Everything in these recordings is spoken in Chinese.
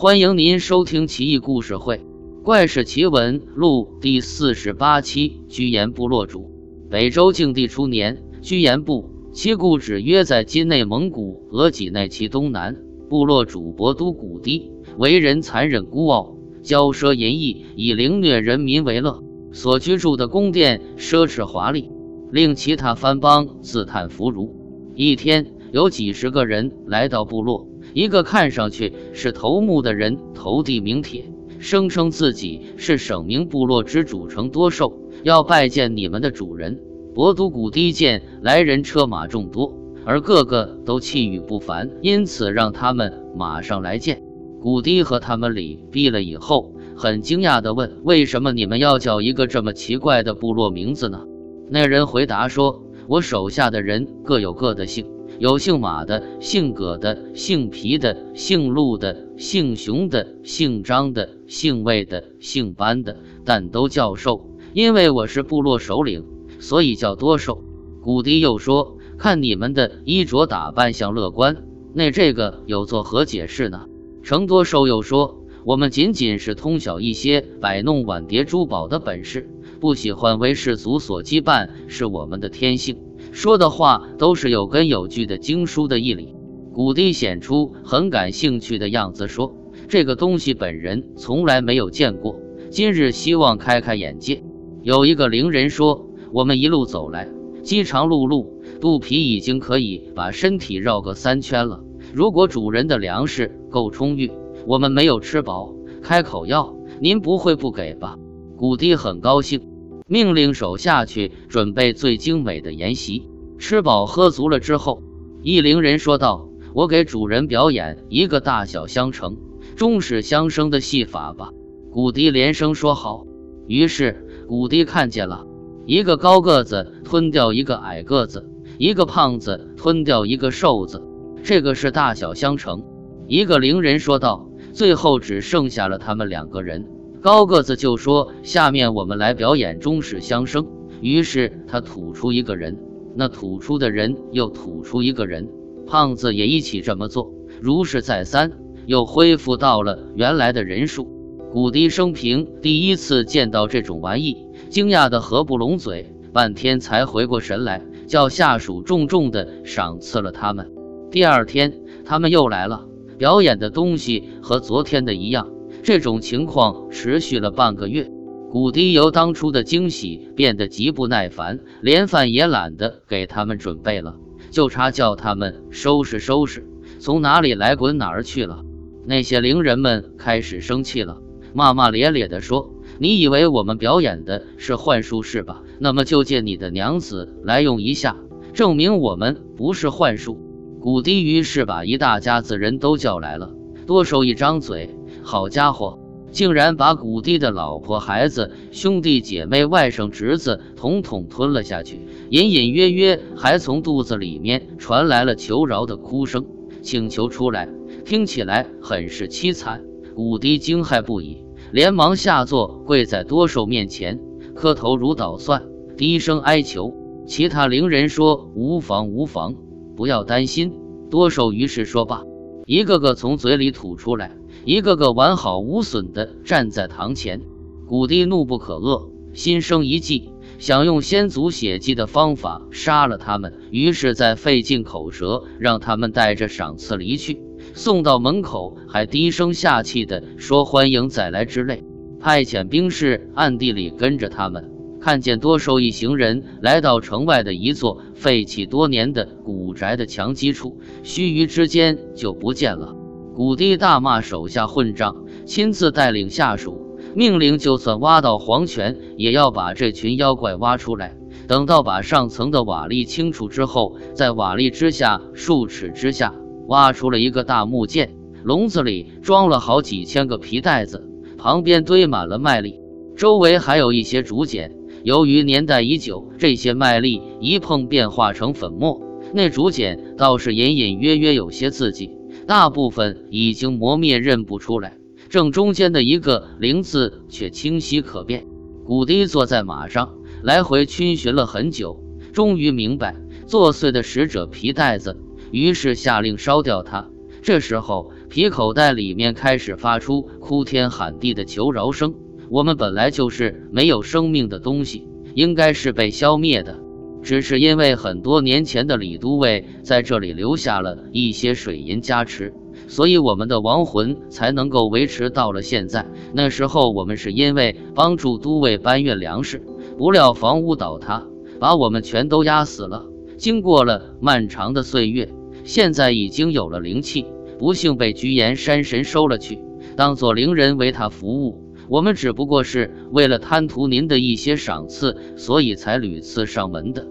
欢迎您收听《奇异故事会·怪事奇闻录》第四十八期。居延部落主，北周静帝初年，居延部其故址约在今内蒙古额济内其东南。部落主博都古堤，为人残忍孤傲，骄奢淫逸，以凌虐人民为乐。所居住的宫殿奢侈华丽，令其他藩邦自叹弗如。一天，有几十个人来到部落。一个看上去是头目的人投递名帖，声称自己是省名部落之主城多寿，要拜见你们的主人。博都古堤见来人车马众多，而个个都气宇不凡，因此让他们马上来见。古堤和他们礼毕了以后，很惊讶地问：“为什么你们要叫一个这么奇怪的部落名字呢？”那人回答说：“我手下的人各有各的姓。”有姓马的、姓葛的、姓皮的、姓陆的、姓熊的、姓张的、姓魏的、姓班的，但都叫兽。因为我是部落首领，所以叫多兽。古迪又说：“看你们的衣着打扮像乐观，那这个有作何解释呢？”程多寿又说：“我们仅仅是通晓一些摆弄碗碟珠宝的本事，不喜欢为世俗所羁绊，是我们的天性。”说的话都是有根有据的经书的义理。古帝显出很感兴趣的样子，说：“这个东西本人从来没有见过，今日希望开开眼界。”有一个灵人说：“我们一路走来，饥肠辘辘，肚皮已经可以把身体绕个三圈了。如果主人的粮食够充裕，我们没有吃饱，开口要，您不会不给吧？”古帝很高兴。命令手下去准备最精美的筵席。吃饱喝足了之后，一灵人说道：“我给主人表演一个大小相乘、终始相生的戏法吧。”古迪连声说好。于是古迪看见了一个高个子吞掉一个矮个子，一个胖子吞掉一个瘦子，这个是大小相乘。一个灵人说道：“最后只剩下了他们两个人。”高个子就说：“下面我们来表演中式相声。”于是他吐出一个人，那吐出的人又吐出一个人，胖子也一起这么做。如是再三，又恢复到了原来的人数。古迪生平第一次见到这种玩意，惊讶的合不拢嘴，半天才回过神来，叫下属重重的赏赐了他们。第二天，他们又来了，表演的东西和昨天的一样。这种情况持续了半个月，古迪由当初的惊喜变得极不耐烦，连饭也懒得给他们准备了，就差叫他们收拾收拾，从哪里来滚哪儿去了。那些灵人们开始生气了，骂骂咧咧地说：“你以为我们表演的是幻术是吧？那么就借你的娘子来用一下，证明我们不是幻术。”古迪于是把一大家子人都叫来了，多手一张嘴。好家伙，竟然把古迪的老婆、孩子、兄弟姐妹、外甥侄子统统吞了下去，隐隐约约还从肚子里面传来了求饶的哭声，请求出来，听起来很是凄惨。古迪惊骇不已，连忙下坐，跪在多寿面前，磕头如捣蒜，低声哀求。其他灵人说：“无妨，无妨，不要担心。”多寿于是说罢，一个个从嘴里吐出来。一个个完好无损地站在堂前，古帝怒不可遏，心生一计，想用先祖血祭的方法杀了他们。于是，在费尽口舌，让他们带着赏赐离去。送到门口，还低声下气地说：“欢迎再来之类。”派遣兵士暗地里跟着他们，看见多寿一行人来到城外的一座废弃多年的古宅的墙基处，须臾之间就不见了。古帝大骂手下混账，亲自带领下属，命令就算挖到黄泉，也要把这群妖怪挖出来。等到把上层的瓦砾清除之后，在瓦砾之下数尺之下挖出了一个大木剑，笼子里装了好几千个皮袋子，旁边堆满了麦粒，周围还有一些竹简。由于年代已久，这些麦粒一碰便化成粉末，那竹简倒是隐隐约约有些字迹。大部分已经磨灭，认不出来。正中间的一个“灵”字却清晰可辨。古迪坐在马上，来回逡巡了很久，终于明白作祟的使者皮袋子，于是下令烧掉它。这时候，皮口袋里面开始发出哭天喊地的求饶声。我们本来就是没有生命的东西，应该是被消灭的。只是因为很多年前的李都尉在这里留下了一些水银加持，所以我们的亡魂才能够维持到了现在。那时候我们是因为帮助都尉搬运粮食，不料房屋倒塌，把我们全都压死了。经过了漫长的岁月，现在已经有了灵气，不幸被居延山神收了去，当做灵人为他服务。我们只不过是为了贪图您的一些赏赐，所以才屡次上门的。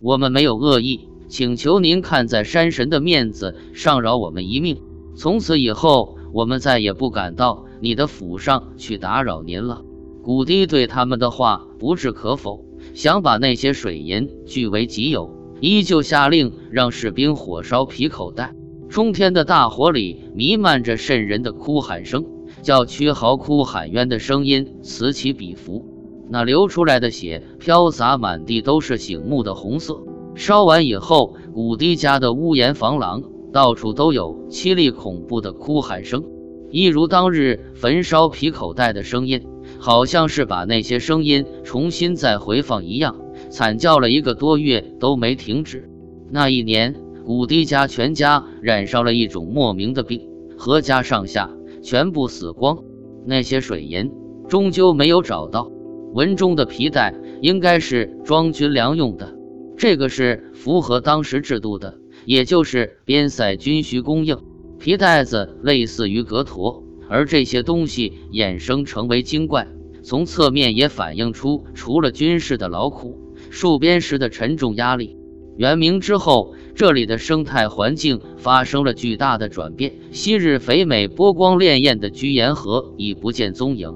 我们没有恶意，请求您看在山神的面子上饶我们一命。从此以后，我们再也不敢到你的府上去打扰您了。古堤对他们的话不置可否，想把那些水银据为己有，依旧下令让士兵火烧皮口袋。冲天的大火里弥漫着渗人的哭喊声，叫屈豪哭喊冤的声音此起彼伏。那流出来的血飘洒满地，都是醒目的红色。烧完以后，古堤家的屋檐房廊到处都有凄厉恐怖的哭喊声，一如当日焚烧皮口袋的声音，好像是把那些声音重新再回放一样，惨叫了一个多月都没停止。那一年，古堤家全家染上了一种莫名的病，阖家上下全部死光。那些水银终究没有找到。文中的皮带应该是装军粮用的，这个是符合当时制度的，也就是边塞军需供应。皮带子类似于革驼，而这些东西衍生成为精怪，从侧面也反映出除了军事的劳苦，戍边时的沉重压力。元明之后，这里的生态环境发生了巨大的转变，昔日肥美波光潋滟的居延河已不见踪影。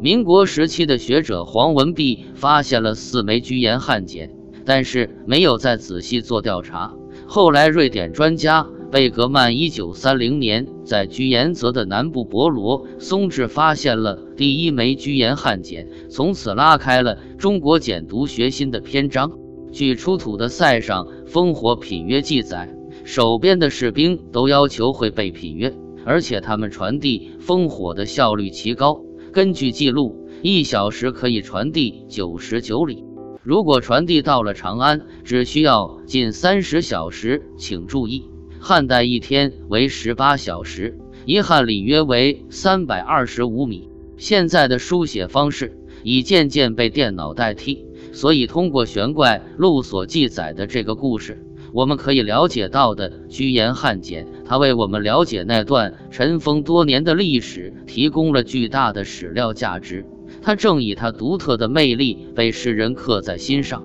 民国时期的学者黄文弼发现了四枚居延汉简，但是没有再仔细做调查。后来，瑞典专家贝格曼一九三零年在居延泽的南部博罗松治发现了第一枚居延汉简，从此拉开了中国简牍学新的篇章。据出土的塞上烽火品约记载，守边的士兵都要求会背品约，而且他们传递烽火的效率奇高。根据记录，一小时可以传递九十九里。如果传递到了长安，只需要近三十小时。请注意，汉代一天为十八小时，一汉里约为三百二十五米。现在的书写方式已渐渐被电脑代替，所以通过玄怪录所记载的这个故事。我们可以了解到的居延汉简，他为我们了解那段尘封多年的历史提供了巨大的史料价值。他正以他独特的魅力被世人刻在心上。